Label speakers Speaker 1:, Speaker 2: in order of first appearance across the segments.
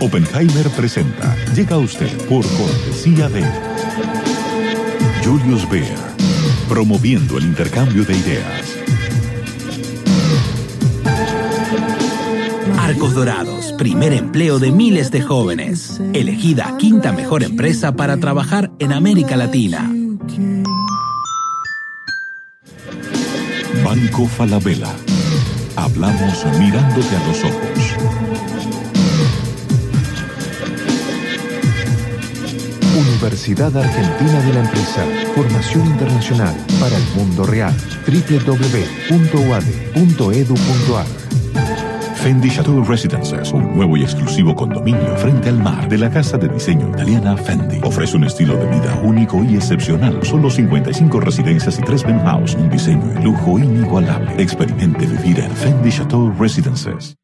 Speaker 1: Oppenheimer presenta. Llega a usted por cortesía de Julius Baer, promoviendo el intercambio de ideas.
Speaker 2: Arcos Dorados, primer empleo de miles de jóvenes. Elegida quinta mejor empresa para trabajar en América Latina.
Speaker 1: Banco Falabella. Hablamos mirándote a los ojos. Universidad Argentina de la Empresa. Formación internacional para el mundo real. www.uad.edu.ar Fendi Chateau Residences, un nuevo y exclusivo condominio frente al mar de la casa de diseño italiana Fendi. Ofrece un estilo de vida único y excepcional. Solo 55 residencias y 3 penthouse. Un diseño de lujo inigualable. Experimente vivir en Fendi Chateau Residences.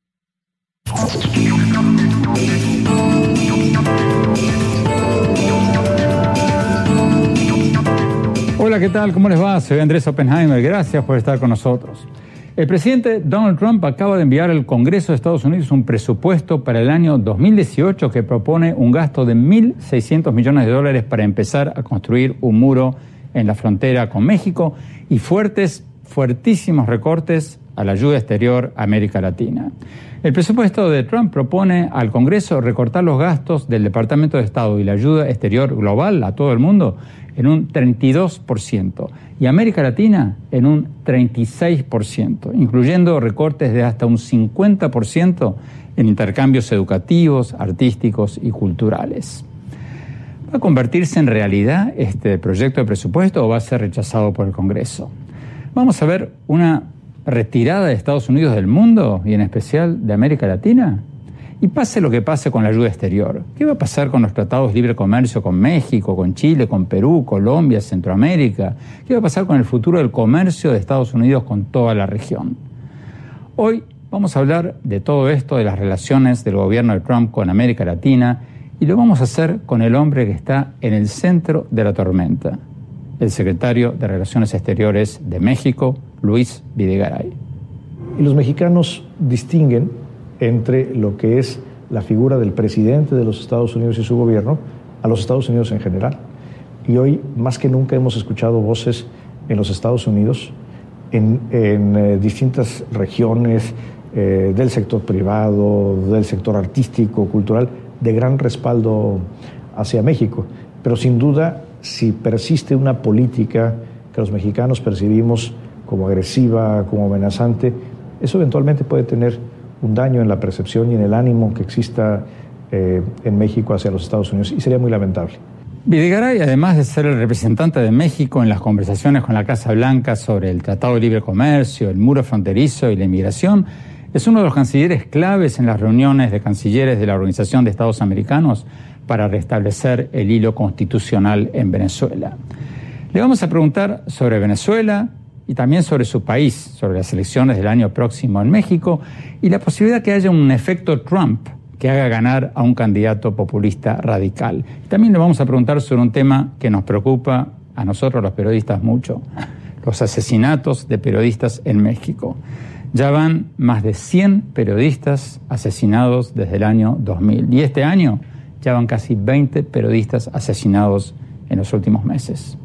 Speaker 3: Hola, ¿qué tal? ¿Cómo les va? Soy Andrés Oppenheimer. Gracias por estar con nosotros. El presidente Donald Trump acaba de enviar al Congreso de Estados Unidos un presupuesto para el año 2018 que propone un gasto de 1.600 millones de dólares para empezar a construir un muro en la frontera con México y fuertes, fuertísimos recortes a la ayuda exterior a América Latina. El presupuesto de Trump propone al Congreso recortar los gastos del Departamento de Estado y la ayuda exterior global a todo el mundo en un 32% y América Latina en un 36%, incluyendo recortes de hasta un 50% en intercambios educativos, artísticos y culturales. ¿Va a convertirse en realidad este proyecto de presupuesto o va a ser rechazado por el Congreso? Vamos a ver una retirada de Estados Unidos del mundo y en especial de América Latina. Y pase lo que pase con la ayuda exterior. ¿Qué va a pasar con los tratados de libre comercio con México, con Chile, con Perú, Colombia, Centroamérica? ¿Qué va a pasar con el futuro del comercio de Estados Unidos con toda la región? Hoy vamos a hablar de todo esto, de las relaciones del gobierno de Trump con América Latina, y lo vamos a hacer con el hombre que está en el centro de la tormenta, el secretario de Relaciones Exteriores de México, Luis Videgaray.
Speaker 4: Y los mexicanos distinguen entre lo que es la figura del presidente de los Estados Unidos y su gobierno a los Estados Unidos en general. Y hoy, más que nunca, hemos escuchado voces en los Estados Unidos, en, eh, distintas regiones eh, del sector privado, del sector artístico, cultural, de gran respaldo hacia México. Pero sin duda, si persiste una política que los mexicanos percibimos como agresiva, como amenazante, eso eventualmente puede tener un daño en la percepción y en el ánimo que exista eh, en México hacia los Estados Unidos y sería muy lamentable.
Speaker 3: Videgaray, además de ser el representante de México en las conversaciones con la Casa Blanca sobre el Tratado de Libre Comercio, el muro fronterizo y la inmigración, es uno de los cancilleres claves en las reuniones de cancilleres de la Organización de Estados Americanos para restablecer el hilo constitucional en Venezuela. Le vamos a preguntar sobre Venezuela, y también sobre su país, sobre las elecciones del año próximo en México y la posibilidad que haya un efecto Trump que haga ganar a un candidato populista radical. También le vamos a preguntar sobre un tema que nos preocupa a nosotros los periodistas mucho, los asesinatos de periodistas en México. Ya van más de 100 periodistas asesinados desde el año 2000 y este año ya van casi 20 periodistas asesinados en los últimos meses.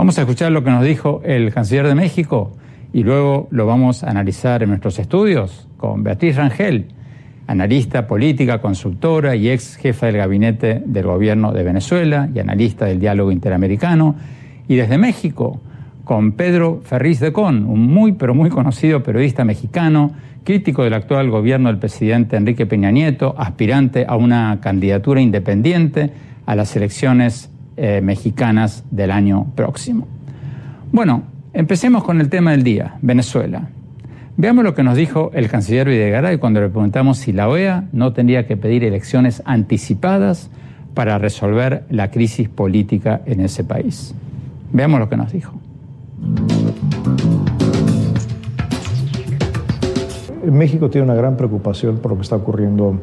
Speaker 3: Vamos a escuchar lo que nos dijo el canciller de México y luego lo vamos a analizar en nuestros estudios con Beatriz Rangel, analista política, consultora y ex jefa del gabinete del gobierno de Venezuela y analista del diálogo interamericano. Y desde México, con Pedro Ferriz de Con, un muy pero muy conocido periodista mexicano, crítico del actual gobierno del presidente Enrique Peña Nieto, aspirante a una candidatura independiente a las elecciones eh, mexicanas del año próximo. Bueno, empecemos con el tema del día, Venezuela. Veamos lo que nos dijo el canciller Videgaray cuando le preguntamos si la OEA no tendría que pedir elecciones anticipadas para resolver la crisis política en ese país. Veamos lo que nos dijo.
Speaker 4: México tiene una gran preocupación por lo que está ocurriendo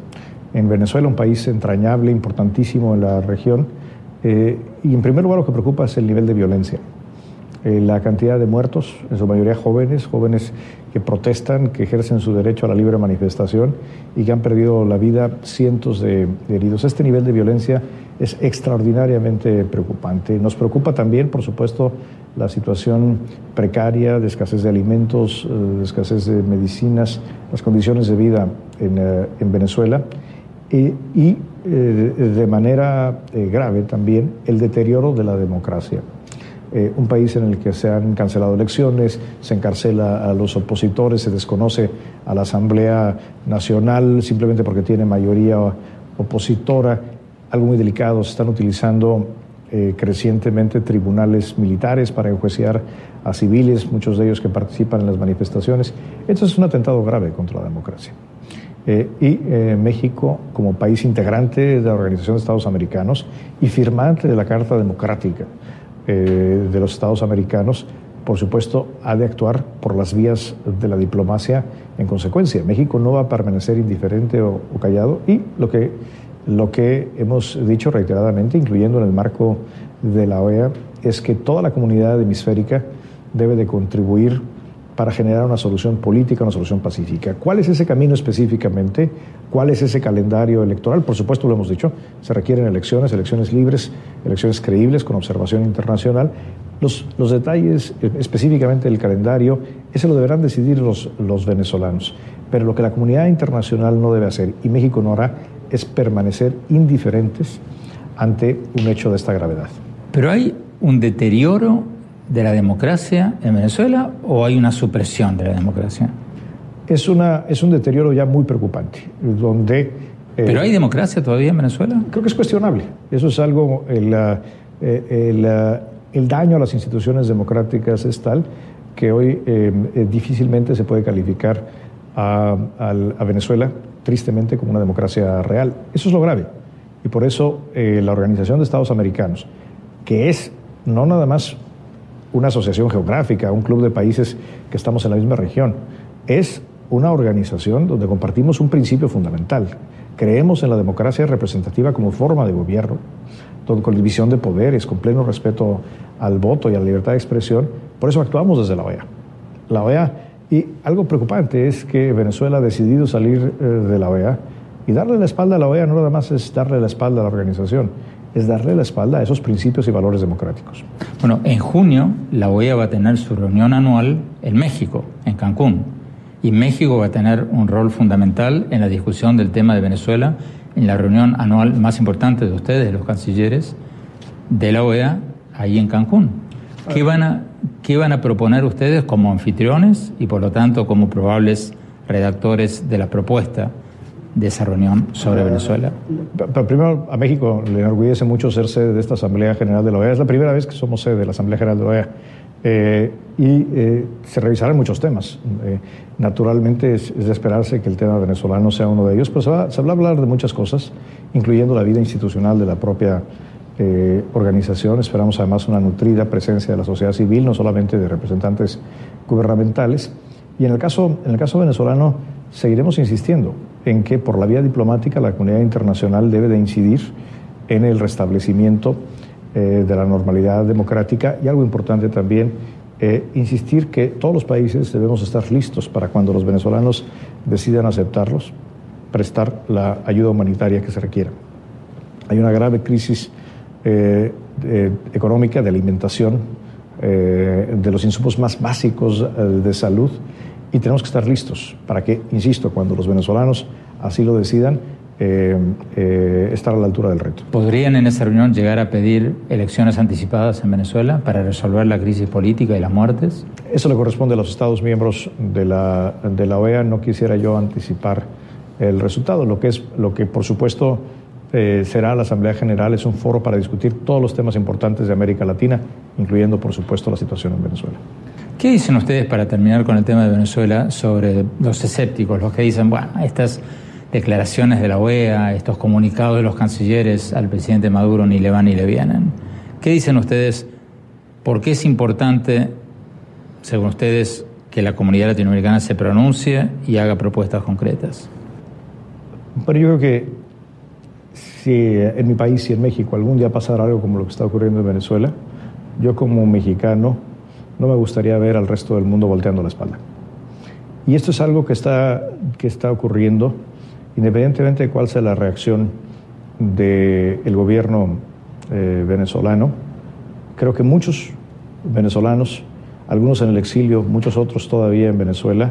Speaker 4: en Venezuela, un país entrañable, importantísimo en la región. Eh, y en primer lugar lo que preocupa es el nivel de violencia. Eh, la cantidad de muertos, en su mayoría jóvenes, jóvenes que protestan, que ejercen su derecho a la libre manifestación y que han perdido la vida cientos de, heridos. Este nivel de violencia es extraordinariamente preocupante. Nos preocupa también, por supuesto, la situación precaria de escasez de alimentos, eh, de escasez de medicinas, las condiciones de vida en, Venezuela y, de manera grave también el deterioro de la democracia. Eh, un país en el que se han cancelado elecciones, se encarcela a los opositores, se desconoce a la Asamblea Nacional simplemente porque tiene mayoría opositora, algo muy delicado, se están utilizando eh, crecientemente tribunales militares para enjuiciar a civiles, muchos de ellos que participan en las manifestaciones. Esto es un atentado grave contra la democracia. Eh, y México, como país integrante de la Organización de Estados Americanos y firmante de la Carta Democrática, eh, de los Estados americanos, por supuesto, ha de actuar por las vías de la diplomacia en consecuencia. México no va a permanecer indiferente o, callado y lo que, lo que hemos dicho reiteradamente, incluyendo en el marco de la OEA, es que toda la comunidad hemisférica debe de contribuir para generar una solución política, una solución pacífica. ¿Cuál es ese camino específicamente? ¿Cuál es ese calendario electoral? Por supuesto, lo hemos dicho, se requieren elecciones, elecciones libres, elecciones creíbles, con observación internacional. Los, los detalles, eh, específicamente el calendario, ese lo deberán decidir los, los venezolanos. Pero lo que la comunidad internacional no debe hacer, y México no hará, es permanecer indiferentes ante un hecho de esta gravedad.
Speaker 3: Pero hay un deterioro de la democracia en Venezuela o hay una supresión de la democracia?
Speaker 4: Es, una, es un deterioro ya muy preocupante, donde... Eh,
Speaker 3: ¿Pero hay democracia todavía en Venezuela?
Speaker 4: Creo que es cuestionable. Eso es algo... El, eh, eh, el, daño a las instituciones democráticas es tal que hoy difícilmente se puede calificar a, a, Venezuela, tristemente, como una democracia real. Eso es lo grave. Y por eso la Organización de Estados Americanos, que es no nada más una asociación geográfica, un club de países que estamos en la misma región. Es una organización donde compartimos un principio fundamental. Creemos en la democracia representativa como forma de gobierno, con división de poderes, con pleno respeto al voto y a la libertad de expresión. Por eso actuamos desde la OEA. La OEA, y algo preocupante es que Venezuela ha decidido salir eh, de la OEA y darle la espalda a la OEA no nada más es darle la espalda a la organización, es darle la espalda a esos principios y valores democráticos.
Speaker 3: Bueno, en junio la OEA va a tener su reunión anual en México, en Cancún, y México va a tener un rol fundamental en la discusión del tema de Venezuela en la reunión anual más importante de ustedes, los cancilleres de la OEA, ahí en Cancún. ¿Qué van a, qué van a proponer ustedes como anfitriones y por lo tanto como probables redactores de la propuesta? De esa reunión sobre Venezuela?
Speaker 4: Pero primero, a México le enorgullece mucho ser sede de esta Asamblea General de la OEA. Es la primera vez que somos sede de la Asamblea General de la OEA. Eh, y eh, se revisarán muchos temas. Eh, naturalmente es, de esperarse que el tema venezolano sea uno de ellos, pero se va, se va a hablar de muchas cosas, incluyendo la vida institucional de la propia organización. Esperamos además una nutrida presencia de la sociedad civil, no solamente de representantes gubernamentales. Y en el caso, en el caso venezolano seguiremos insistiendo en que por la vía diplomática la comunidad internacional debe de incidir en el restablecimiento eh, de la normalidad democrática y algo importante también, eh, insistir que todos los países debemos estar listos para cuando los venezolanos decidan aceptarlos, prestar la ayuda humanitaria que se requiera. Hay una grave crisis eh, económica de alimentación, de los insumos más básicos de salud y tenemos que estar listos para que, insisto, cuando los venezolanos así lo decidan, eh, eh, estar a la altura del reto.
Speaker 3: ¿Podrían en esa reunión llegar a pedir elecciones anticipadas en Venezuela para resolver la crisis política y las muertes?
Speaker 4: Eso le corresponde a los Estados miembros de la, de la OEA. No quisiera yo anticipar el resultado. Lo que, es, lo que por supuesto eh, será la Asamblea General es un foro para discutir todos los temas importantes de América Latina, incluyendo por supuesto la situación en Venezuela.
Speaker 3: ¿Qué dicen ustedes para terminar con el tema de Venezuela sobre los escépticos, los que dicen, bueno, estas declaraciones de la OEA, estos comunicados de los cancilleres al presidente Maduro ni le van ni le vienen? ¿Qué dicen ustedes? ¿Por qué es importante, según ustedes, que la comunidad latinoamericana se pronuncie y haga propuestas concretas?
Speaker 4: Pero yo creo que si en mi país y en México algún día pasara algo como lo que está ocurriendo en Venezuela, yo como mexicano no me gustaría ver al resto del mundo volteando la espalda. Y esto es algo que está, que está ocurriendo independientemente de cuál sea la reacción del gobierno eh, venezolano. Creo que muchos venezolanos, algunos en el exilio, muchos otros todavía en Venezuela,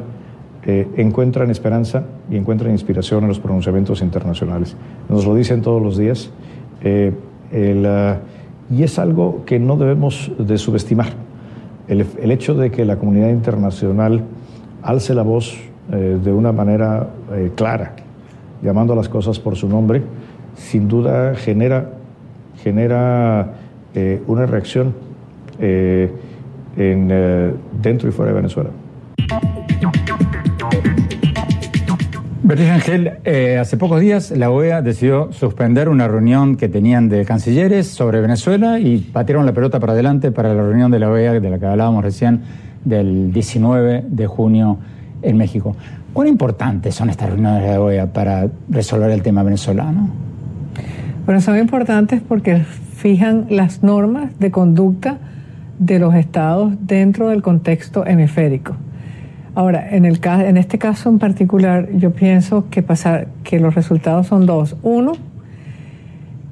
Speaker 4: eh, encuentran esperanza y encuentran inspiración en los pronunciamientos internacionales. Nos lo dicen todos los días. Eh, y es algo que no debemos de subestimar el, hecho de que la comunidad internacional alce la voz eh, de una manera eh, clara, llamando a las cosas por su nombre, sin duda genera, genera eh, una reacción en, dentro y fuera de Venezuela.
Speaker 3: Beatriz Ángel, eh, hace pocos días la OEA decidió suspender una reunión que tenían de cancilleres sobre Venezuela y batieron la pelota para adelante para la reunión de la OEA de la que hablábamos recién del 19 de junio en México. ¿Cuán importantes son estas reuniones de la OEA para resolver el tema venezolano?
Speaker 5: Bueno, son importantes porque fijan las normas de conducta de los estados dentro del contexto hemisférico. Ahora, en, el, en este caso en particular, yo pienso que, pasar, que los resultados son dos. Uno,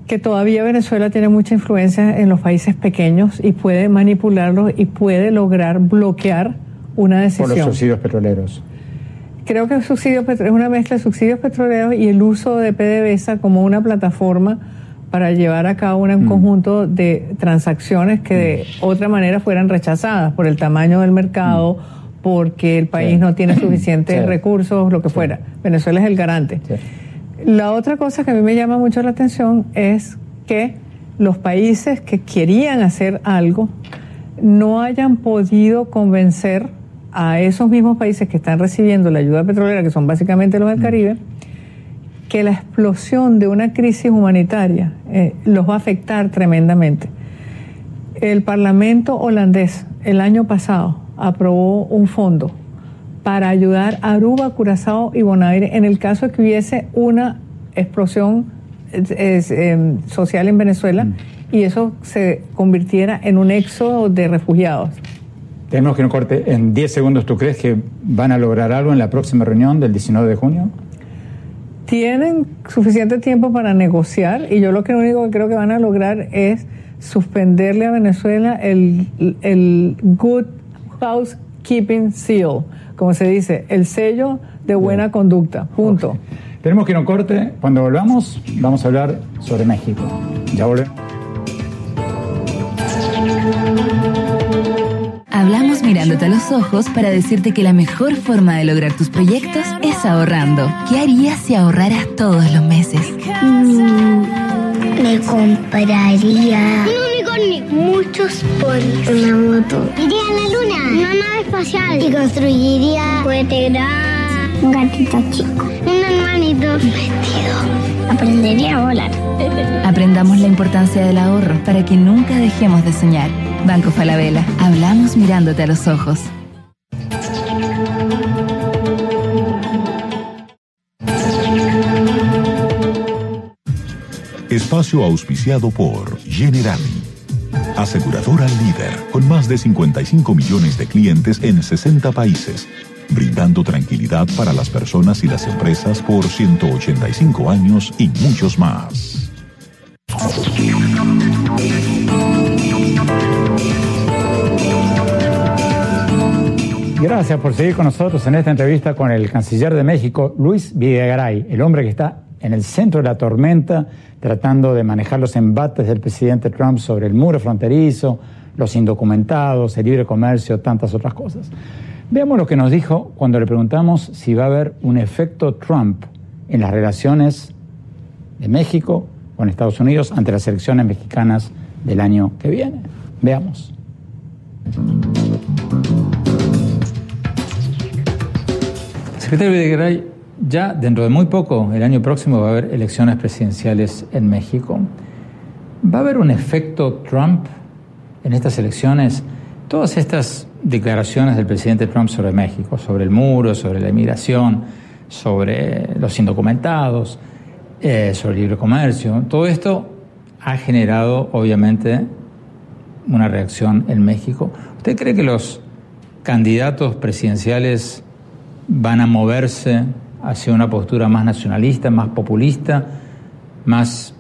Speaker 5: que todavía Venezuela tiene mucha influencia en los países pequeños y puede manipularlos y puede lograr bloquear una decisión.
Speaker 3: Por los subsidios petroleros.
Speaker 5: Creo que el subsidio es una mezcla de subsidios petroleros y el uso de PDVSA como una plataforma para llevar a cabo un mm. conjunto de transacciones que de mm. otra manera fueran rechazadas por el tamaño del mercado. Mm porque el país no tiene suficientes recursos, lo que fuera. Venezuela es el garante. La otra cosa que a mí me llama mucho la atención es que los países que querían hacer algo no hayan podido convencer a esos mismos países que están recibiendo la ayuda petrolera, que son básicamente los del mm. Caribe, que la explosión de una crisis humanitaria eh, los va a afectar tremendamente. El Parlamento holandés el año pasado aprobó un fondo para ayudar a Aruba, Curazao y Bonaire en el caso de que hubiese una explosión em, social en Venezuela mm. y eso se convirtiera en un éxodo de refugiados.
Speaker 3: Tenemos que un corte en 10 segundos. ¿Tú crees que van a lograr algo en la próxima reunión del 19 de junio?
Speaker 5: Tienen suficiente tiempo para negociar y yo lo que único que creo que van a lograr es suspenderle a Venezuela el, el good Housekeeping Seal, como se dice, el sello de buena conducta. Punto.
Speaker 3: Tenemos que ir a un corte. Cuando volvamos, vamos a hablar sobre México. Ya volvemos.
Speaker 6: Hablamos mirándote a los ojos para decirte que la mejor forma de lograr tus proyectos es ahorrando. ¿Qué harías si ahorraras todos los meses?
Speaker 7: Mm, me compraría muchos ponis. Una moto. Iría a la luna. Una nave espacial. Y construiría un gran. Un gatito chico. Un hermanito. Un vestido. Aprendería a volar.
Speaker 6: Aprendamos la importancia del ahorro para que nunca dejemos de soñar. Banco Falabella. Hablamos mirándote a los ojos.
Speaker 1: Espacio auspiciado por General Aseguradora líder, con más de 55 millones de clientes en 60 países, brindando tranquilidad para las personas y las empresas por 185 años y muchos más.
Speaker 3: Gracias por seguir con nosotros en esta entrevista con el canciller de México, Luis Videgaray, el hombre que está en el centro de la tormenta, tratando de manejar los embates del presidente Trump sobre el muro fronterizo, los indocumentados, el libre comercio, tantas otras cosas. Veamos lo que nos dijo cuando le preguntamos si va a haber un efecto Trump en las relaciones de México con Estados Unidos ante las elecciones mexicanas del año que viene. Veamos. Secretario Videgaray, ya dentro de muy poco, el año próximo, va a haber elecciones presidenciales en México. ¿Va a haber un efecto Trump en estas elecciones? Todas estas declaraciones del presidente Trump sobre México, sobre el muro, sobre la inmigración, sobre los indocumentados, eh, sobre el libre comercio, todo esto ha generado obviamente una reacción en México. ¿Usted cree que los candidatos presidenciales van a moverse hacia una postura más nacionalista, más populista, más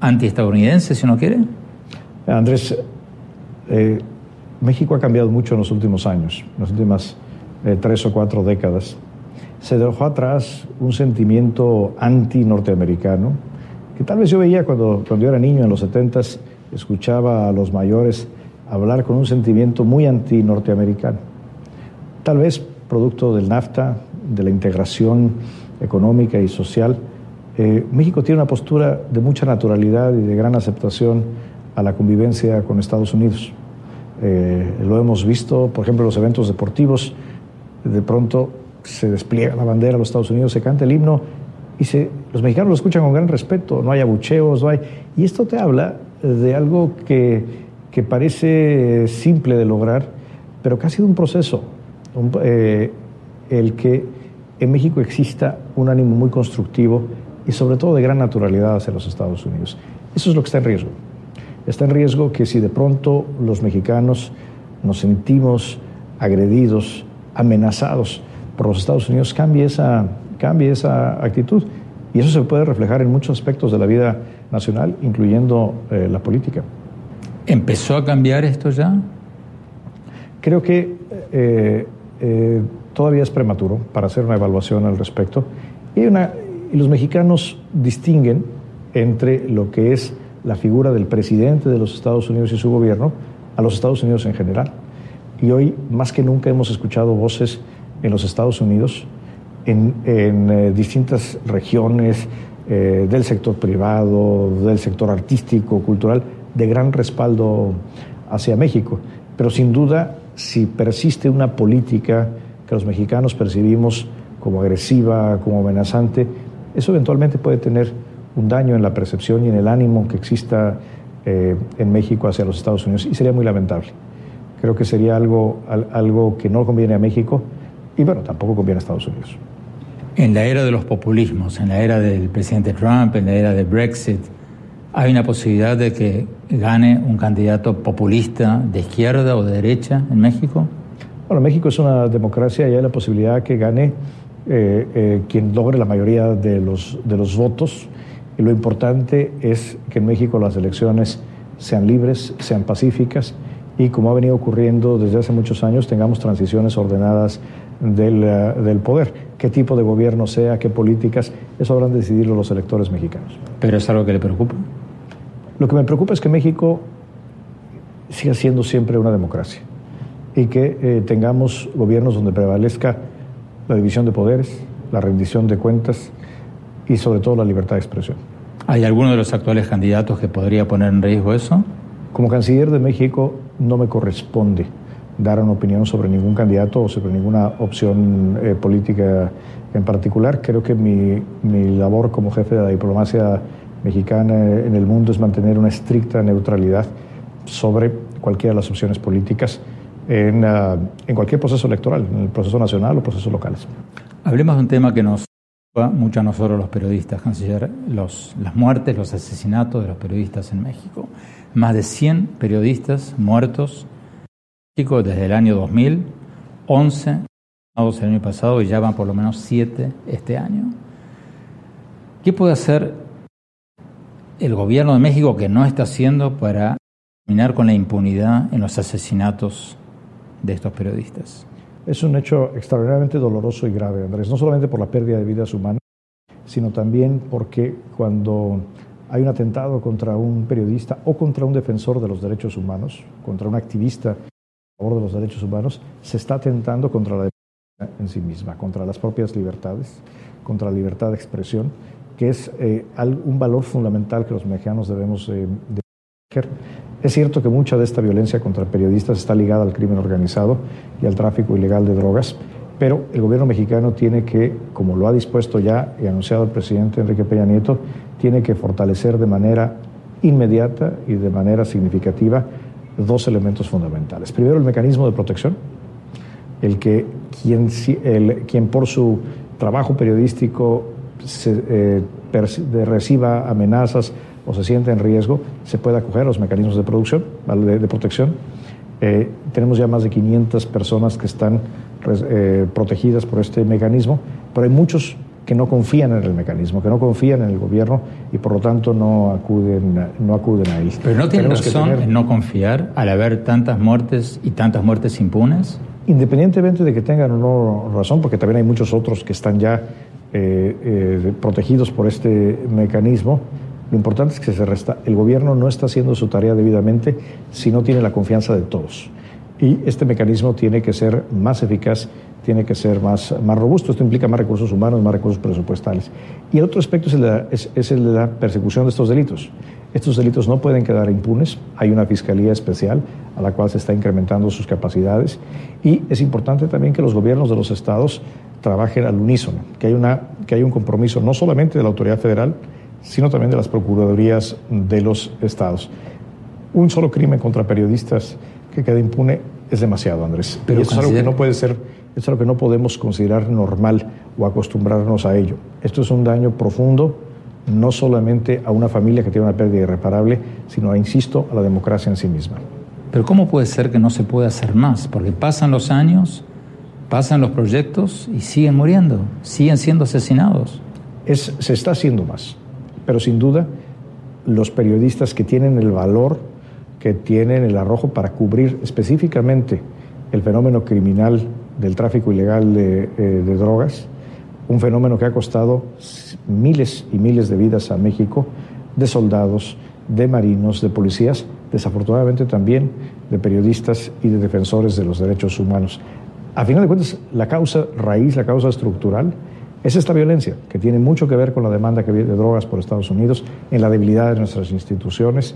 Speaker 3: antiestadounidense, si uno quiere?
Speaker 4: Andrés, eh, México ha cambiado mucho en los últimos años, en las últimas eh, tres o cuatro décadas. Se dejó atrás un sentimiento anti-norteamericano, que tal vez yo veía cuando, cuando yo era niño en los 70 escuchaba a los mayores hablar con un sentimiento muy anti-norteamericano. Tal vez producto del NAFTA, de la integración económica y social, eh, México tiene una postura de mucha naturalidad y de gran aceptación a la convivencia con Estados Unidos. Eh, lo hemos visto, por ejemplo, en los eventos deportivos, de pronto se despliega la bandera de los Estados Unidos, se canta el himno y se, los mexicanos lo escuchan con gran respeto, no hay abucheos, no hay... Y esto te habla de algo que, que parece simple de lograr, pero que ha sido un proceso, eh, el que en México exista un ánimo muy constructivo y sobre todo de gran naturalidad hacia los Estados Unidos. Eso es lo que está en riesgo. Está en riesgo que si de pronto los mexicanos nos sentimos agredidos, amenazados por los Estados Unidos, cambie esa, cambie esa actitud. Y eso se puede reflejar en muchos aspectos de la vida nacional, incluyendo eh, la política.
Speaker 3: ¿Empezó a cambiar esto ya?
Speaker 4: Creo que eh, eh, todavía es prematuro para hacer una evaluación al respecto. Y, una, y los mexicanos distinguen entre lo que es la figura del presidente de los Estados Unidos y su gobierno a los Estados Unidos en general. Y hoy, más que nunca, hemos escuchado voces en los Estados Unidos, en, eh, distintas regiones eh, del sector privado, del sector artístico, cultural, de gran respaldo hacia México. Pero sin duda, si persiste una política que los mexicanos percibimos como agresiva, como amenazante, eso eventualmente puede tener un daño en la percepción y en el ánimo que exista eh, en México hacia los Estados Unidos y sería muy lamentable. Creo que sería algo, algo que no conviene a México y bueno, tampoco conviene a Estados Unidos.
Speaker 3: En la era de los populismos, en la era del presidente Trump, en la era de Brexit, ¿hay una posibilidad de que gane un candidato populista de izquierda o de derecha en México?
Speaker 4: Bueno, México es una democracia y hay la posibilidad que gane eh, eh, quien logre la mayoría de los, de los votos y lo importante es que en México las elecciones sean libres, sean pacíficas y como ha venido ocurriendo desde hace muchos años, tengamos transiciones ordenadas del, eh, del, poder. Qué tipo de gobierno sea, qué políticas, eso habrán de decidirlo los electores mexicanos.
Speaker 3: ¿Pero es algo que le preocupa?
Speaker 4: Lo que me preocupa es que México siga siendo siempre una democracia y que eh, tengamos gobiernos donde prevalezca la división de poderes, la rendición de cuentas y sobre todo la libertad de expresión.
Speaker 3: ¿Hay alguno de los actuales candidatos que podría poner en riesgo eso?
Speaker 4: Como canciller de México no me corresponde dar una opinión sobre ningún candidato o sobre ninguna opción eh, política en particular. Creo que mi, mi, labor como jefe de la diplomacia mexicana en el mundo es mantener una estricta neutralidad sobre cualquiera de las opciones políticas en, uh, en cualquier proceso electoral, en el proceso nacional o procesos locales.
Speaker 3: Hablemos de un tema que nos mucho a nosotros los periodistas, canciller, los, las muertes, los asesinatos de los periodistas en México. Más de 100 periodistas muertos desde el año 2000, 11 el año pasado y ya van por lo menos 7 este año. ¿Qué puede hacer el gobierno de México que no está haciendo para terminar con la impunidad en los asesinatos de estos periodistas?
Speaker 4: Es un hecho extraordinariamente doloroso y grave, Andrés, no solamente por la pérdida de vidas humanas, sino también porque cuando hay un atentado contra un periodista o contra un defensor de los derechos humanos, contra un activista a favor de los derechos humanos, se está atentando contra la democracia en sí misma, contra las propias libertades, contra la libertad de expresión, que es eh, un valor fundamental que los mexicanos debemos eh, es cierto que mucha de esta violencia contra periodistas está ligada al crimen organizado y al tráfico ilegal de drogas Pero el gobierno mexicano tiene que, como lo ha dispuesto ya y anunciado el presidente Enrique Peña Nieto, tiene que fortalecer de manera inmediata y de manera significativa dos elementos fundamentales. Primero, el mecanismo de protección, el que quien, por su trabajo periodístico eh, reciba amenazas o se siente en riesgo, se puede acoger a los mecanismos de producción, de, de protección. Eh, tenemos ya más de 500 personas que están eh, protegidas por este mecanismo, pero hay muchos que no confían en el mecanismo, que no confían en el gobierno y por lo tanto no acuden, no acuden a él.
Speaker 3: Pero no tiene razón en no confiar al haber tantas muertes y tantas muertes impunes.
Speaker 4: Independientemente de que tengan o no razón, porque también hay muchos otros que están ya eh, protegidos por este mecanismo, lo importante es que se resta, el gobierno no está haciendo su tarea debidamente si no tiene la confianza de todos. Y este mecanismo tiene que ser más eficaz, tiene que ser más, más robusto. Esto implica más recursos humanos, más recursos presupuestales. Y el otro aspecto es el, de la, persecución de estos delitos. Estos delitos no pueden quedar impunes. Hay una fiscalía especial a la cual se está incrementando sus capacidades. Y es importante también que los gobiernos de los estados trabajen al unísono, que hay, una, que hay un compromiso no solamente de la autoridad federal, sino también de las procuradurías de los estados. Un solo crimen contra periodistas que quede impune es demasiado, Andrés. Pero eso es algo que no puede ser, es algo que no podemos considerar normal o acostumbrarnos a ello. Esto es un daño profundo, no solamente a una familia que tiene una pérdida irreparable, sino, insisto, a la democracia en sí misma.
Speaker 3: Pero ¿cómo puede ser que no se pueda hacer más? Porque pasan los años, pasan los proyectos y siguen muriendo, siguen siendo asesinados.
Speaker 4: Es, se está haciendo más, pero sin duda los periodistas que tienen el valor, que tienen el arrojo para cubrir específicamente el fenómeno criminal del tráfico ilegal de, eh, de drogas, un fenómeno que ha costado miles y miles de vidas a México, de soldados, de marinos, de policías, desafortunadamente también de periodistas y de defensores de los derechos humanos. A final de cuentas, la causa raíz, la causa estructural, es esta violencia, que tiene mucho que ver con la demanda que de drogas por Estados Unidos, en la debilidad de nuestras instituciones,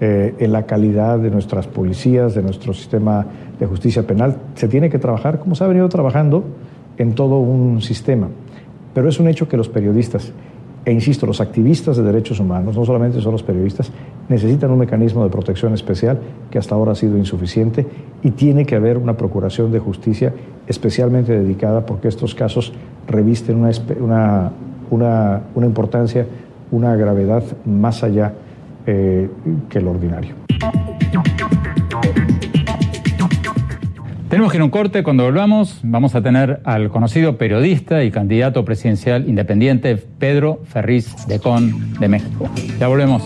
Speaker 4: eh, en la calidad de nuestras policías, de nuestro sistema de justicia penal. Se tiene que trabajar como se ha venido trabajando en todo un sistema. Pero es un hecho que los periodistas, e insisto, los activistas de derechos humanos, no solamente son los periodistas, necesitan un mecanismo de protección especial que hasta ahora ha sido insuficiente y tiene que haber una procuración de justicia especialmente dedicada porque estos casos revisten una, una, una, importancia, una gravedad más allá eh, que lo ordinario.
Speaker 3: Tenemos que ir a un corte. Cuando volvamos, vamos a tener al conocido periodista y candidato presidencial independiente Pedro Ferriz de Con de México. Ya volvemos.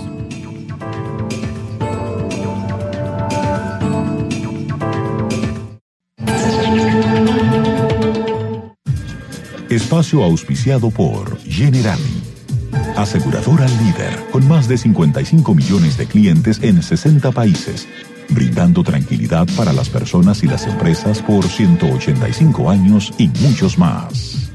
Speaker 1: Espacio auspiciado por Generali. Aseguradora líder, con más de 55 millones de clientes en 60 países brindando tranquilidad para las personas y las empresas por 185 años y muchos más.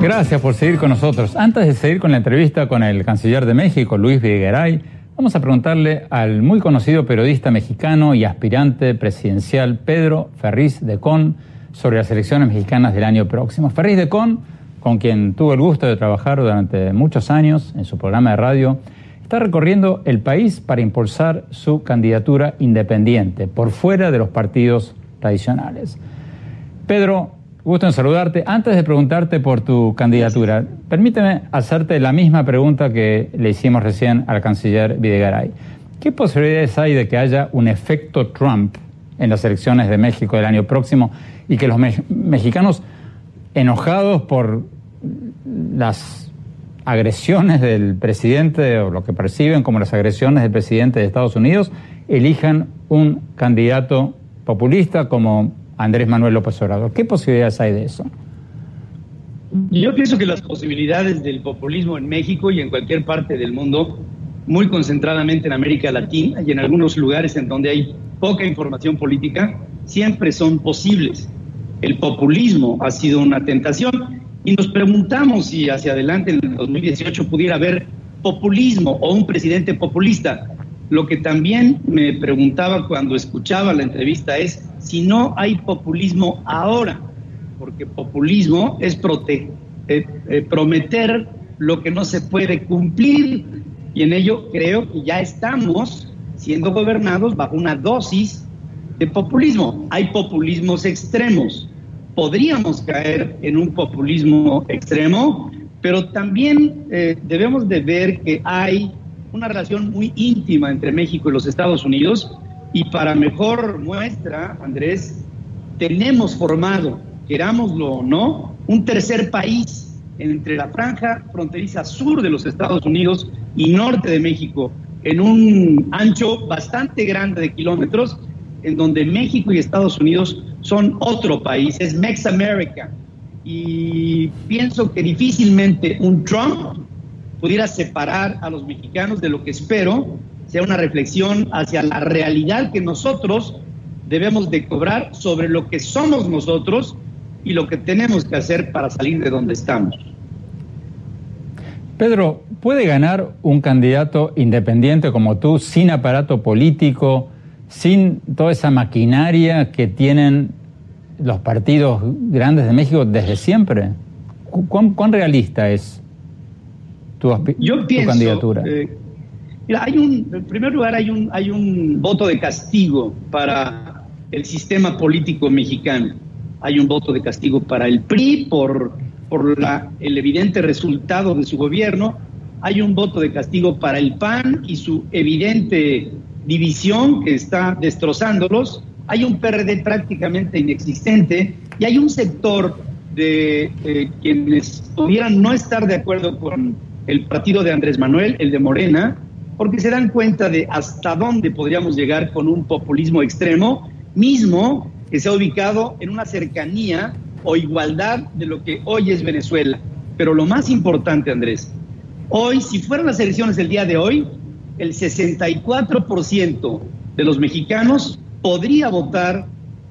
Speaker 3: Gracias por seguir con nosotros. Antes de seguir con la entrevista con el canciller de México, Luis Videgaray, vamos a preguntarle al muy conocido periodista mexicano y aspirante presidencial Pedro Ferriz de Con sobre las elecciones mexicanas del año próximo. Ferriz de Con con quien tuvo el gusto de trabajar durante muchos años en su programa de radio, está recorriendo el país para impulsar su candidatura independiente, por fuera de los partidos tradicionales. Pedro, gusto en saludarte. Antes de preguntarte por tu candidatura, permíteme hacerte la misma pregunta que le hicimos recién al canciller Videgaray. ¿Qué posibilidades hay de que haya un efecto Trump en las elecciones de México del año próximo y que los mexicanos enojados por las agresiones del presidente o lo que perciben como las agresiones del presidente de Estados Unidos, elijan un candidato populista como Andrés Manuel López Obrador. ¿Qué posibilidades hay de eso?
Speaker 8: Yo pienso que las posibilidades del populismo en México y en cualquier parte del mundo, muy concentradamente en América Latina y en algunos lugares en donde hay poca información política, siempre son posibles el populismo ha sido una tentación y nos preguntamos si hacia adelante en el 2018 pudiera haber populismo o un presidente populista. Lo que también me preguntaba cuando escuchaba la entrevista es si no hay populismo ahora, porque populismo es eh, eh, prometer lo que no se puede cumplir y en ello creo que ya estamos siendo gobernados bajo una dosis de populismo. Hay populismos extremos. Podríamos caer en un populismo extremo, pero también eh, debemos de ver que hay una relación muy íntima entre México y los Estados Unidos y para mejor muestra, Andrés, tenemos formado, querámoslo o no, un tercer país entre la franja fronteriza sur de los Estados Unidos y norte de México, en un ancho bastante grande de kilómetros, en donde México y Estados Unidos son otro país, es Mex America y pienso que difícilmente un Trump pudiera separar a los mexicanos de lo que espero sea una reflexión hacia la realidad que nosotros debemos de cobrar sobre lo que somos nosotros y lo que tenemos que hacer para salir de donde estamos.
Speaker 3: Pedro, ¿puede ganar un candidato independiente como tú sin aparato político, sin toda esa maquinaria que tienen los partidos grandes de México desde siempre. ¿Cuán, realista es tu,
Speaker 8: Yo candidatura? Eh, hay un, en primer lugar, hay un, hay un voto de castigo para el sistema político mexicano. Hay un voto de castigo para el PRI por, por la, el evidente resultado de su gobierno. Hay un voto de castigo para el PAN y su evidente división que está destrozándolos hay un PRD prácticamente inexistente y hay un sector de eh, quienes pudieran no estar de acuerdo con el partido de Andrés Manuel, el de Morena, porque se dan cuenta de hasta dónde podríamos llegar con un populismo extremo, mismo que se ha ubicado en una cercanía o igualdad de lo que hoy es Venezuela. Pero lo más importante, Andrés, hoy, si fueran las elecciones del día de hoy, el 64% de los mexicanos podría votar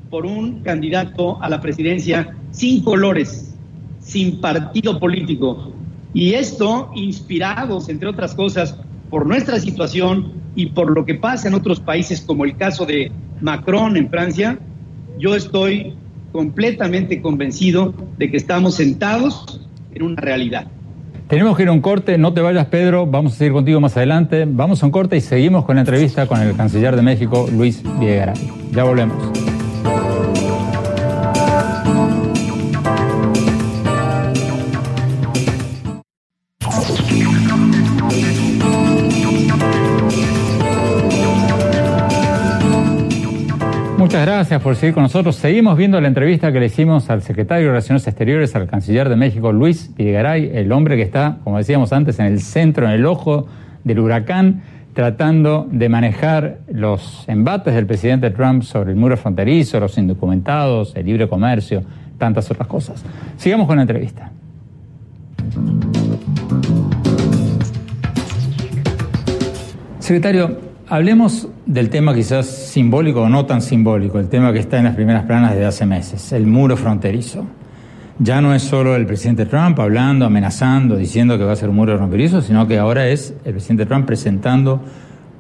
Speaker 8: por un candidato a la presidencia sin colores, sin partido político. Y esto inspirados, entre otras cosas, por nuestra situación y por lo que pasa en otros países, como el caso de Macron en Francia, yo estoy completamente convencido de que estamos sentados en una realidad.
Speaker 3: Tenemos que ir a un corte, no te vayas Pedro, vamos a seguir contigo más adelante. Vamos a un corte y seguimos con la entrevista con el canciller de México, Luis Villegaray. Ya volvemos. Gracias por seguir con nosotros. Seguimos viendo la entrevista que le hicimos al secretario de Relaciones Exteriores, al canciller de México, Luis Villegaray, el hombre que está, como decíamos antes, en el centro, en el ojo del huracán, tratando de manejar los embates del presidente Trump sobre el muro fronterizo, los indocumentados, el libre comercio, tantas otras cosas. Sigamos con la entrevista. Secretario, Hablemos del tema quizás simbólico o no tan simbólico, el tema que está en las primeras planas desde hace meses, el muro fronterizo. Ya no es solo el presidente Trump hablando, amenazando, diciendo que va a ser un muro fronterizo, sino que ahora es el presidente Trump presentando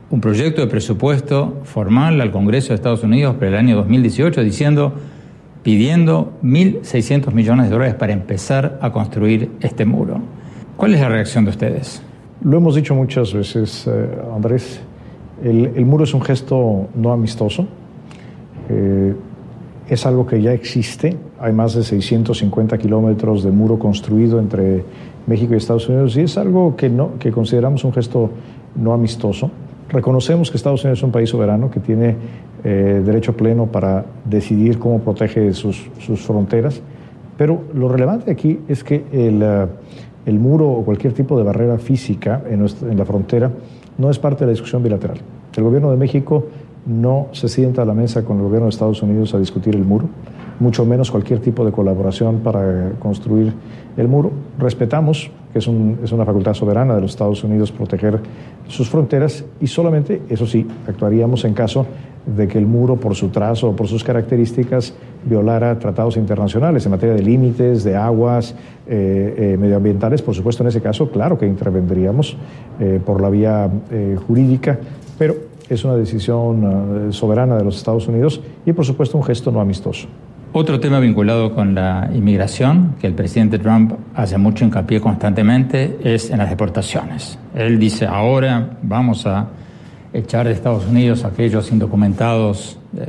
Speaker 3: un proyecto de presupuesto formal al Congreso de Estados Unidos para el año 2018, diciendo, pidiendo 1.600 millones de dólares para empezar a construir este muro. ¿Cuál es la reacción de ustedes?
Speaker 4: Lo hemos dicho muchas veces, eh, Andrés. El, muro es un gesto no amistoso, eh, es algo que ya existe, hay más de 650 kilómetros de muro construido entre México y Estados Unidos y es algo que, no, que consideramos un gesto no amistoso. Reconocemos que Estados Unidos es un país soberano que tiene eh, derecho pleno para decidir cómo protege sus, fronteras, pero lo relevante aquí es que el, eh, el, muro o cualquier tipo de barrera física en, en la frontera no es parte de la discusión bilateral. El gobierno de México no se sienta a la mesa con el gobierno de Estados Unidos a discutir el muro, mucho menos cualquier tipo de colaboración para construir el muro. Respetamos que es, es, una facultad soberana de los Estados Unidos proteger sus fronteras y solamente, eso sí, actuaríamos en caso de que el muro, por su trazo o por sus características, violara tratados internacionales en materia de límites, de aguas, eh, eh, medioambientales. Por supuesto, en ese caso, claro que intervendríamos eh, por la vía jurídica, pero es una decisión soberana de los Estados Unidos y, por supuesto, un gesto no amistoso.
Speaker 3: Otro tema vinculado con la inmigración, que el presidente Trump hace mucho hincapié constantemente, es en las deportaciones. Él dice, ahora vamos a echar de Estados Unidos a aquellos indocumentados eh,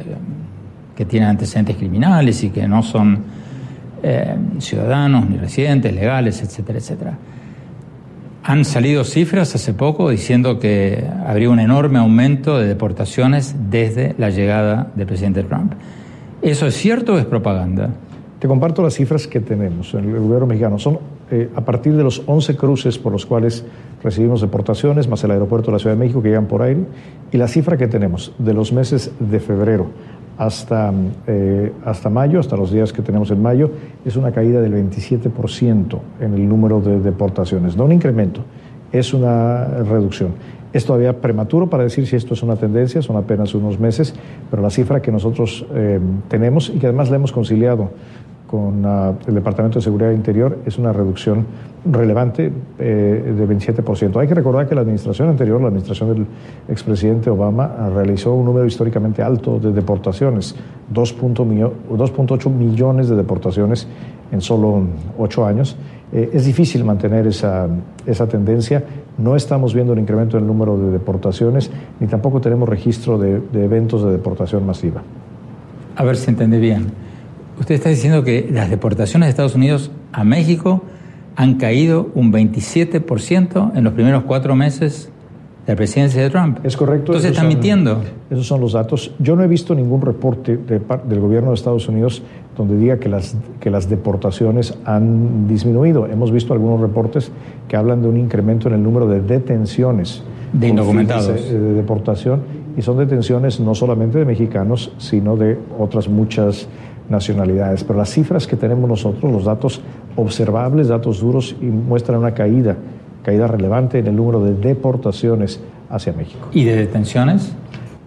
Speaker 3: que tienen antecedentes criminales y que no son eh, ciudadanos ni residentes legales, etcétera, etcétera. Han salido cifras hace poco diciendo que habría un enorme aumento de deportaciones desde la llegada del presidente Trump. ¿Eso es cierto o es propaganda?
Speaker 4: Te comparto las cifras que tenemos en el gobierno mexicano. Son eh, a partir de los 11 cruces por los cuales recibimos deportaciones, más el aeropuerto de la Ciudad de México que llegan por aire, y la cifra que tenemos de los meses de febrero hasta, eh, hasta mayo, hasta los días que tenemos en mayo, es una caída del 27% en el número de deportaciones. No un incremento, es una reducción. Es todavía prematuro para decir si esto es una tendencia, son apenas unos meses, pero la cifra que nosotros eh, tenemos y que además la hemos conciliado con ah, el Departamento de Seguridad Interior es una reducción relevante eh, de 27%. Hay que recordar que la administración anterior, la administración del expresidente Obama, ah, realizó un número históricamente alto de deportaciones, 2.8 millones de deportaciones en solo ocho años. Eh, es difícil mantener esa, esa tendencia. No estamos viendo un incremento en el número de deportaciones, ni tampoco tenemos registro de, de eventos de deportación masiva.
Speaker 3: A ver si entendí bien. Usted está diciendo que las deportaciones de Estados Unidos a México han caído un 27% en los primeros cuatro meses de la presidencia de Trump.
Speaker 4: Es correcto.
Speaker 3: Entonces está mintiendo.
Speaker 4: Esos son los datos. Yo no he visto ningún reporte del gobierno de Estados Unidos donde diga que las, que las deportaciones han disminuido. Hemos visto algunos reportes que hablan de un incremento en el número de detenciones.
Speaker 3: De indocumentados.
Speaker 4: De, de deportación. Y son detenciones no solamente de mexicanos, sino de otras muchas nacionalidades. Pero las cifras que tenemos nosotros, los datos observables, datos duros, y muestran una caída, caída relevante en el número de deportaciones hacia México.
Speaker 3: ¿Y de detenciones?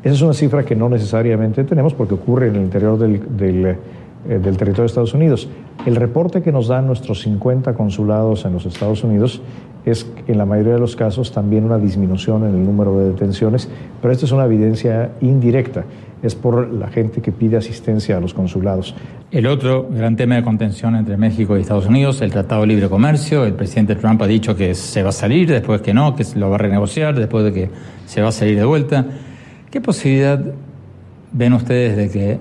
Speaker 4: Esa es una cifra que no necesariamente tenemos porque ocurre en el interior del, del, eh, del territorio de Estados Unidos. El reporte que nos dan nuestros 50 consulados en los Estados Unidos es en la mayoría de los casos también una disminución en el número de detenciones, pero esta es una evidencia indirecta, es por la gente que pide asistencia a los consulados.
Speaker 3: El otro gran tema de contención entre México y Estados Unidos, el Tratado de Libre Comercio, el presidente Trump ha dicho que se va a salir, después que no, que lo va a renegociar, después de que se va a salir de vuelta. ¿Qué posibilidad ven ustedes de que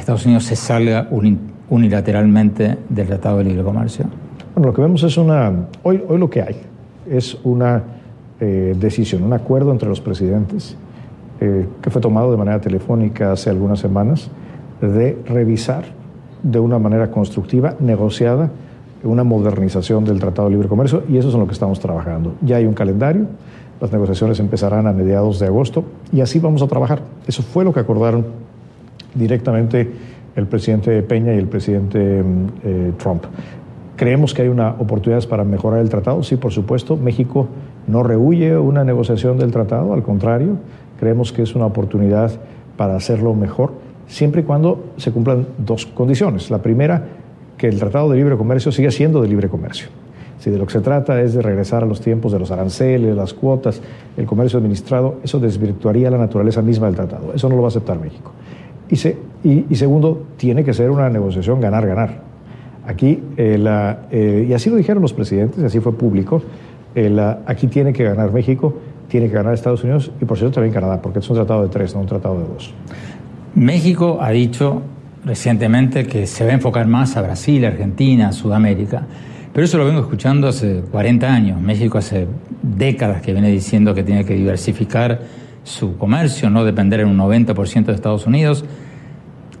Speaker 3: Estados Unidos se salga unilateralmente del Tratado de Libre Comercio?
Speaker 4: Bueno, lo que vemos es una, hoy, hoy lo que hay es una eh, decisión, un acuerdo entre los presidentes eh, que fue tomado de manera telefónica hace algunas semanas de revisar de una manera constructiva, negociada, una modernización del Tratado de Libre Comercio y eso es en lo que estamos trabajando. Ya hay un calendario, las negociaciones empezarán a mediados de agosto y así vamos a trabajar. Eso fue lo que acordaron directamente el presidente Peña y el presidente mm, eh, Trump. Creemos que hay una oportunidad para mejorar el tratado, sí, por supuesto. México no rehuye una negociación del tratado, al contrario, creemos que es una oportunidad para hacerlo mejor, siempre y cuando se cumplan dos condiciones. La primera, que el Tratado de Libre Comercio siga siendo de libre comercio. Si de lo que se trata es de regresar a los tiempos de los aranceles, las cuotas, el comercio administrado, eso desvirtuaría la naturaleza misma del tratado. Eso no lo va a aceptar México. Y, y segundo, tiene que ser una negociación ganar-ganar. Aquí, eh, la, eh, y así lo dijeron los presidentes, así fue público, eh, la, aquí tiene que ganar México, tiene que ganar Estados Unidos y por cierto también Canadá, porque es un tratado de tres, no un tratado de dos.
Speaker 3: México ha dicho recientemente que se va a enfocar más a Brasil, Argentina, Sudamérica. Pero eso lo vengo escuchando hace 40 años. México hace décadas que viene diciendo que tiene que diversificar su comercio, no depender en un 90% de Estados Unidos.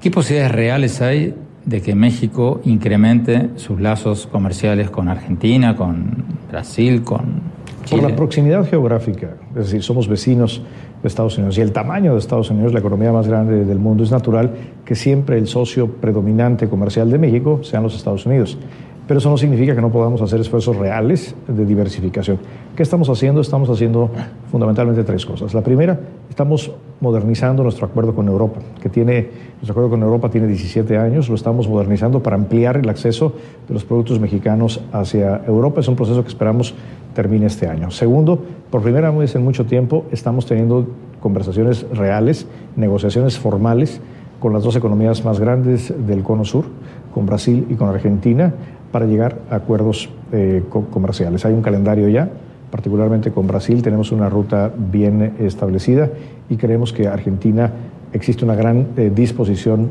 Speaker 3: ¿Qué posibilidades reales hay de que México incremente sus lazos comerciales con Argentina, con Brasil, con Chile.
Speaker 4: Por la proximidad geográfica, es decir, somos vecinos de Estados Unidos y el tamaño de Estados Unidos, la economía más grande del mundo, es natural que siempre el socio predominante comercial de México sean los Estados Unidos. Pero eso no significa que no podamos hacer esfuerzos reales de diversificación. ¿Qué estamos haciendo? Estamos haciendo fundamentalmente tres cosas. La primera, estamos modernizando nuestro acuerdo con Europa, que tiene, nuestro acuerdo con Europa tiene 17 años, lo estamos modernizando para ampliar el acceso de los productos mexicanos hacia Europa. Es un proceso que esperamos termine este año. Segundo, por primera vez en mucho tiempo estamos teniendo conversaciones reales, negociaciones formales con las dos economías más grandes del Cono Sur, con Brasil y con Argentina, para llegar a acuerdos eh, comerciales. Hay un calendario ya, particularmente con Brasil tenemos una ruta bien establecida y creemos que Argentina existe una gran eh, disposición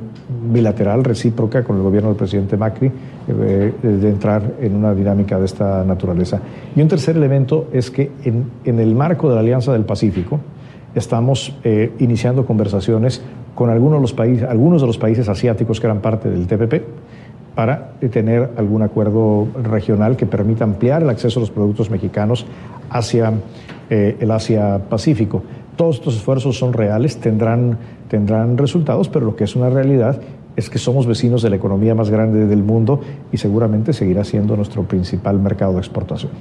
Speaker 4: bilateral, recíproca con el gobierno del presidente Macri eh, de entrar en una dinámica de esta naturaleza. Y un tercer elemento es que en, el marco de la Alianza del Pacífico estamos iniciando conversaciones con algunos de, los países, algunos de los países asiáticos que eran parte del TPP para tener algún acuerdo regional que permita ampliar el acceso a los productos mexicanos hacia eh, el Asia-Pacífico. Todos estos esfuerzos son reales, tendrán, tendrán resultados, pero lo que es una realidad es que somos vecinos de la economía más grande del mundo y seguramente seguirá siendo nuestro principal mercado de exportación.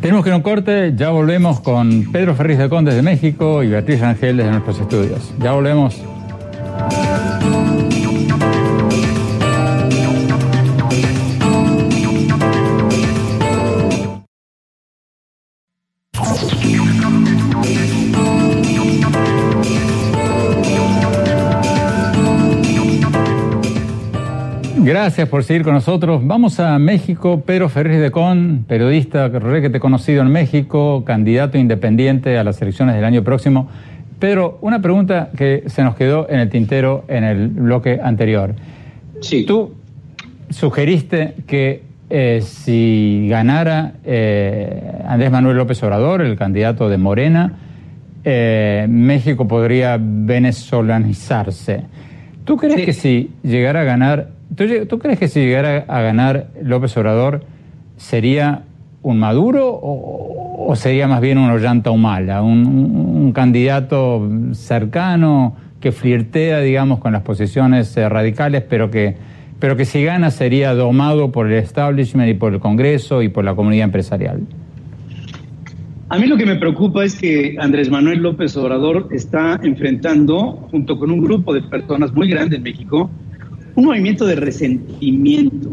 Speaker 3: Tenemos que ir un corte, ya volvemos con Pedro Ferriz de Condes de México y Beatriz Ángel desde nuestros estudios. Ya volvemos. Gracias por seguir con nosotros. Vamos a México. Pedro Ferriz de Con, periodista que te he conocido en México, candidato independiente a las elecciones del año próximo. Pedro, una pregunta que se nos quedó en el tintero en el bloque anterior.
Speaker 8: Sí.
Speaker 3: Tú sugeriste que eh, si ganara eh, Andrés Manuel López Obrador, el candidato de Morena, eh, México podría venezolanizarse. ¿Tú crees que si llegara a ganar ¿Tú, crees que si llegara a ganar López Obrador sería un Maduro o, sería más bien un Ollanta Humala, un, un, candidato cercano que flirtea, digamos, con las posiciones eh, radicales, pero que, pero que si gana sería domado por el establishment y por el Congreso y por la comunidad empresarial?
Speaker 8: A mí lo que me preocupa es que Andrés Manuel López Obrador está enfrentando, junto con un grupo de personas muy grande en México, un movimiento de resentimiento.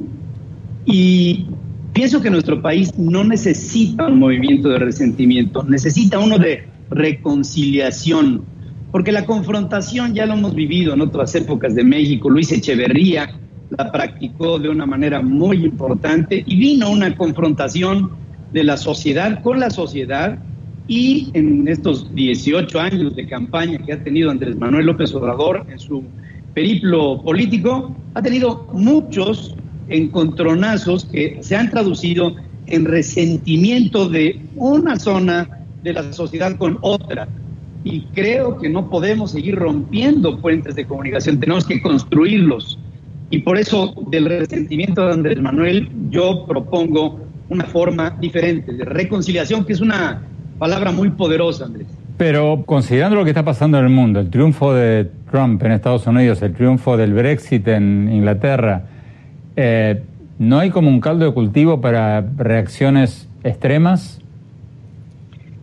Speaker 8: Y pienso que nuestro país no necesita un movimiento de resentimiento, necesita uno de reconciliación, porque la confrontación ya lo hemos vivido en otras épocas de México. Luis Echeverría la practicó de una manera muy importante y vino una confrontación de la sociedad con la sociedad y en estos 18 años de campaña que ha tenido Andrés Manuel López Obrador en su periplo político, ha tenido muchos encontronazos que se han traducido en resentimiento de una zona de la sociedad con otra. Y creo que no podemos seguir rompiendo puentes de comunicación, tenemos que construirlos. Y por eso del resentimiento de Andrés Manuel yo propongo una forma diferente de reconciliación, que es una palabra muy poderosa, Andrés.
Speaker 3: Pero considerando lo que está pasando en el mundo, el triunfo de Trump en Estados Unidos, el triunfo del Brexit en Inglaterra, eh, ¿no hay como un caldo de cultivo para reacciones extremas?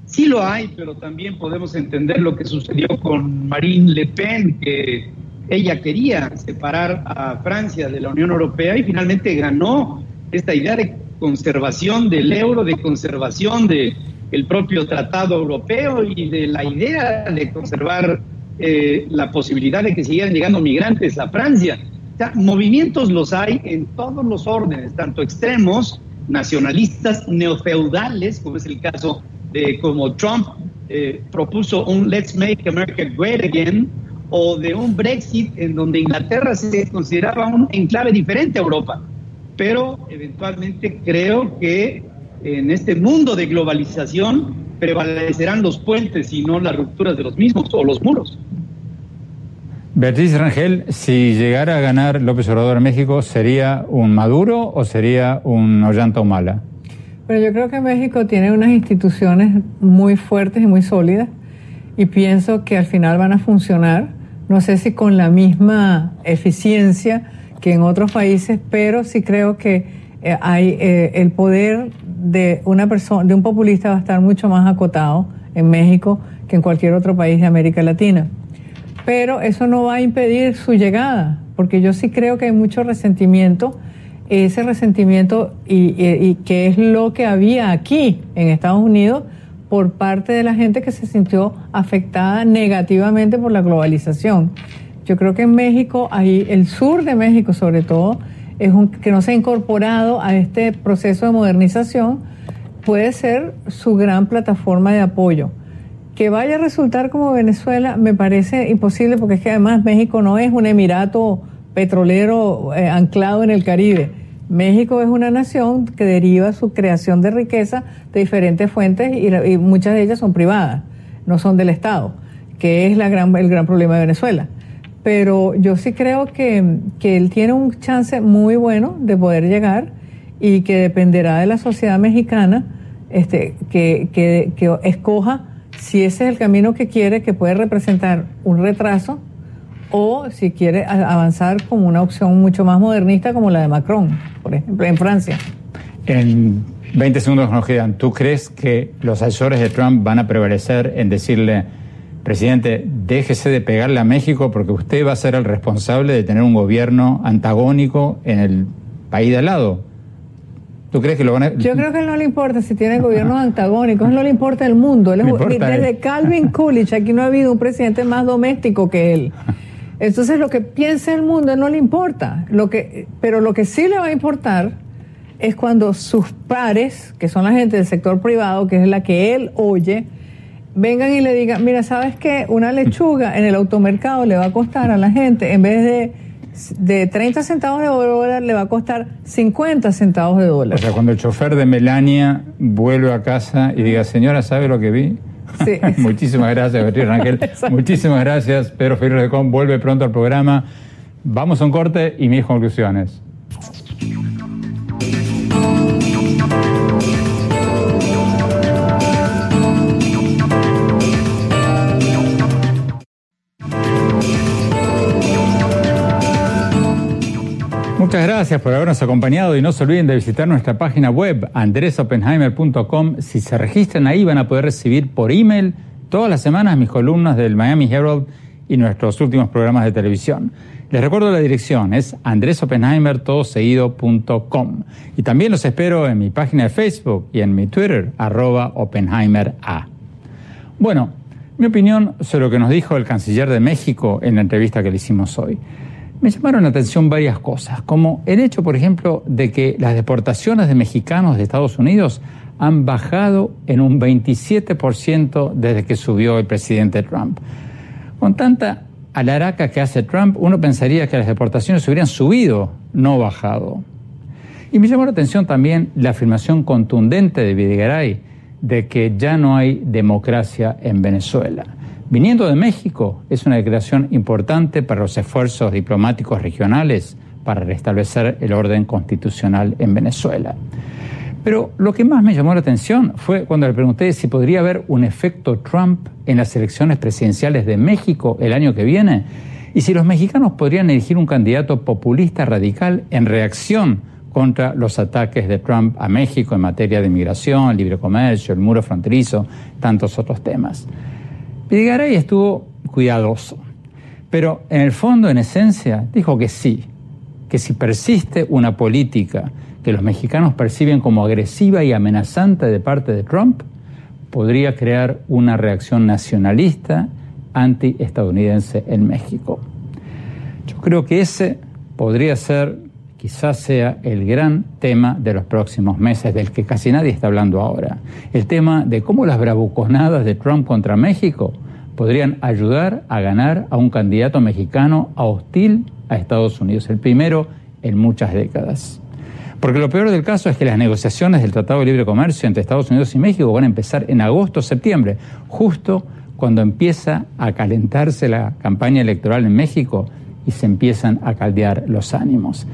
Speaker 8: Sí lo hay, pero también podemos entender lo que sucedió con Marine Le Pen, que ella quería separar a Francia de la Unión Europea y finalmente ganó esta idea de conservación del euro, de conservación de el propio Tratado Europeo y de la idea de conservar eh, la posibilidad de que siguieran llegando migrantes a Francia. movimientos los hay en todos los órdenes, tanto extremos, nacionalistas, neofeudales, como es el caso de como Trump eh, propuso un Let's Make America Great Again, o de un Brexit en donde Inglaterra se consideraba un enclave diferente a Europa. Pero eventualmente creo que en este mundo de globalización prevalecerán los puentes y no las rupturas de los mismos o los muros.
Speaker 3: Beatriz Rangel, si llegara a ganar López Obrador en México, ¿sería un Maduro o sería un Ollanta Humala?
Speaker 5: Pero yo creo que México tiene unas instituciones muy fuertes y muy sólidas y pienso que al final van a funcionar, no sé si con la misma eficiencia que en otros países, pero sí creo que eh, hay eh, el poder de una persona, de un populista va a estar mucho más acotado en México que en cualquier otro país de América Latina. Pero eso no va a impedir su llegada, porque yo sí creo que hay mucho resentimiento, ese resentimiento y, y que es lo que había aquí en Estados Unidos por parte de la gente que se sintió afectada negativamente por la globalización. Yo creo que en México, ahí el sur de México sobre todo, es un, que no se ha incorporado a este proceso de modernización, puede ser su gran plataforma de apoyo. Que vaya a resultar como Venezuela me parece imposible porque es que además México no es un emirato petrolero eh, anclado en el Caribe México es una nación que deriva su creación de riqueza de diferentes fuentes y, muchas de ellas son privadas, no son del Estado, que es la el gran problema de Venezuela. Pero yo sí creo que, que él tiene un chance muy bueno de poder llegar y que dependerá de la sociedad mexicana este, que, que, que escoja si ese es el camino que quiere, que puede representar un retraso o si quiere avanzar como una opción mucho más modernista como la de Macron, por ejemplo, en Francia.
Speaker 3: En 20 segundos nos quedan. ¿Tú crees que los asesores de Trump van a prevalecer en decirle, presidente, déjese de pegarle a México porque usted va a ser el responsable de tener un gobierno antagónico en el país de al lado? ¿Tú crees que lo van a.?
Speaker 5: Yo creo que él no le importa si tiene gobiernos antagónicos, no le importa el mundo. desde Calvin Coolidge, aquí no ha habido un presidente más doméstico que él. Entonces lo que piensa el mundo no le importa, lo que, pero lo que sí le va a importar es cuando sus pares, que son la gente del sector privado, que es la que él oye, vengan y le digan, mira, ¿sabes qué? Una lechuga en el automercado le va a costar a la gente, en vez de, de 30 centavos de dólar, le va a costar 50 centavos de dólar.
Speaker 3: O sea, cuando el chofer de Melania vuelve a casa y diga, señora, ¿sabe lo que vi? Muchísimas gracias, Beatriz Rangel. Muchísimas gracias. Pedro Ferrer de Com vuelve pronto al programa. Vamos a un corte y mis conclusiones. Muchas gracias por habernos acompañado y no se olviden de visitar nuestra página web andresopenheimer.com. Si se registran ahí van a poder recibir por email todas las semanas mis columnas del Miami Herald y nuestros últimos programas de televisión. Les recuerdo la dirección, es andresopenheimertodoseguido.com. Y también los espero en mi página de Facebook y en mi Twitter, arroba OpenheimerA. Bueno, mi opinión sobre lo que nos dijo el canciller de México en la entrevista que le hicimos hoy. Me llamaron la atención varias cosas, como el hecho, por ejemplo, de que las deportaciones de mexicanos de Estados Unidos han bajado en un 27% desde que subió el presidente Trump. Con tanta alaraca que hace Trump, uno pensaría que las deportaciones hubieran subido, no bajado. Y me llamó la atención también la afirmación contundente de Videgaray de que ya no hay democracia en Venezuela. Viniendo de México, es una declaración importante para los esfuerzos diplomáticos regionales para restablecer el orden constitucional en Venezuela. Pero lo que más me llamó la atención fue cuando le pregunté si podría haber un efecto Trump en las elecciones presidenciales de México el año que viene y si los mexicanos podrían elegir un candidato populista radical en reacción contra los ataques de Trump a México en materia de inmigración, libre comercio, el muro fronterizo, tantos otros temas. Videgaray estuvo cuidadoso, pero en el fondo, en esencia, dijo que sí, que si persiste una política que los mexicanos perciben como agresiva y amenazante de parte de Trump, podría crear una reacción nacionalista anti-estadounidense en México. Yo creo que ese podría ser, quizás sea el gran tema de los próximos meses, del que casi nadie está hablando ahora. El tema de cómo las bravuconadas de Trump contra México podrían ayudar a ganar a un candidato mexicano hostil a Estados Unidos, el primero en muchas décadas. Porque lo peor del caso es que las negociaciones del Tratado de Libre Comercio entre Estados Unidos y México van a empezar en agosto o septiembre, justo cuando empieza a calentarse la campaña electoral en México y se empiezan a caldear los ánimos.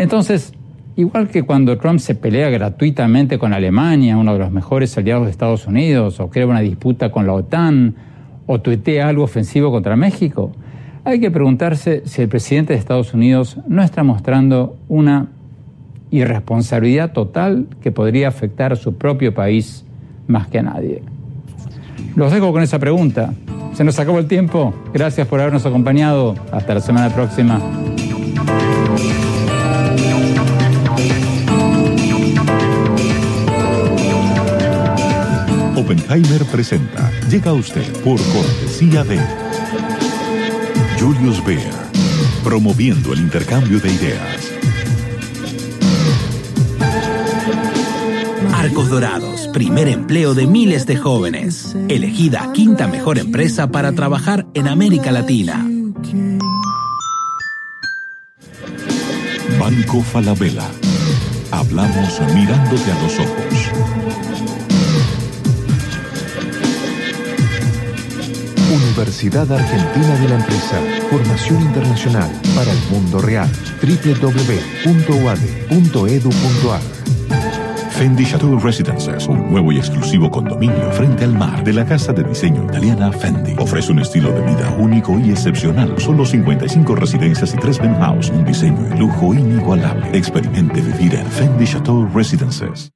Speaker 3: Entonces, igual que cuando Trump se pelea gratuitamente con Alemania, uno de los mejores aliados de Estados Unidos, o crea una disputa con la OTAN, o tuitea algo ofensivo contra México, Hay que preguntarse si el presidente de Estados Unidos no está mostrando una irresponsabilidad total que podría afectar a su propio país más que a nadie. Los dejo con esa pregunta. Se nos acabó el tiempo. Gracias por habernos acompañado. Hasta la semana próxima.
Speaker 1: Oppenheimer presenta. Llega a usted por cortesía de Julius Baer, promoviendo el intercambio de ideas.
Speaker 2: Arcos Dorados, primer empleo de miles de jóvenes. Elegida quinta mejor empresa para trabajar en América Latina.
Speaker 1: Banco Falabella. Hablamos mirándote a los ojos.
Speaker 9: Universidad Argentina de la Empresa. Formación internacional para el mundo real. www.uade.edu.ar
Speaker 1: Fendi Chateau Residences, un nuevo y exclusivo condominio frente al mar de la casa de diseño italiana Fendi. Ofrece un estilo de vida único y excepcional. Solo 55 residencias y 3 penthouse, un diseño y lujo inigualable. Experimente vivir en Fendi Chateau Residences.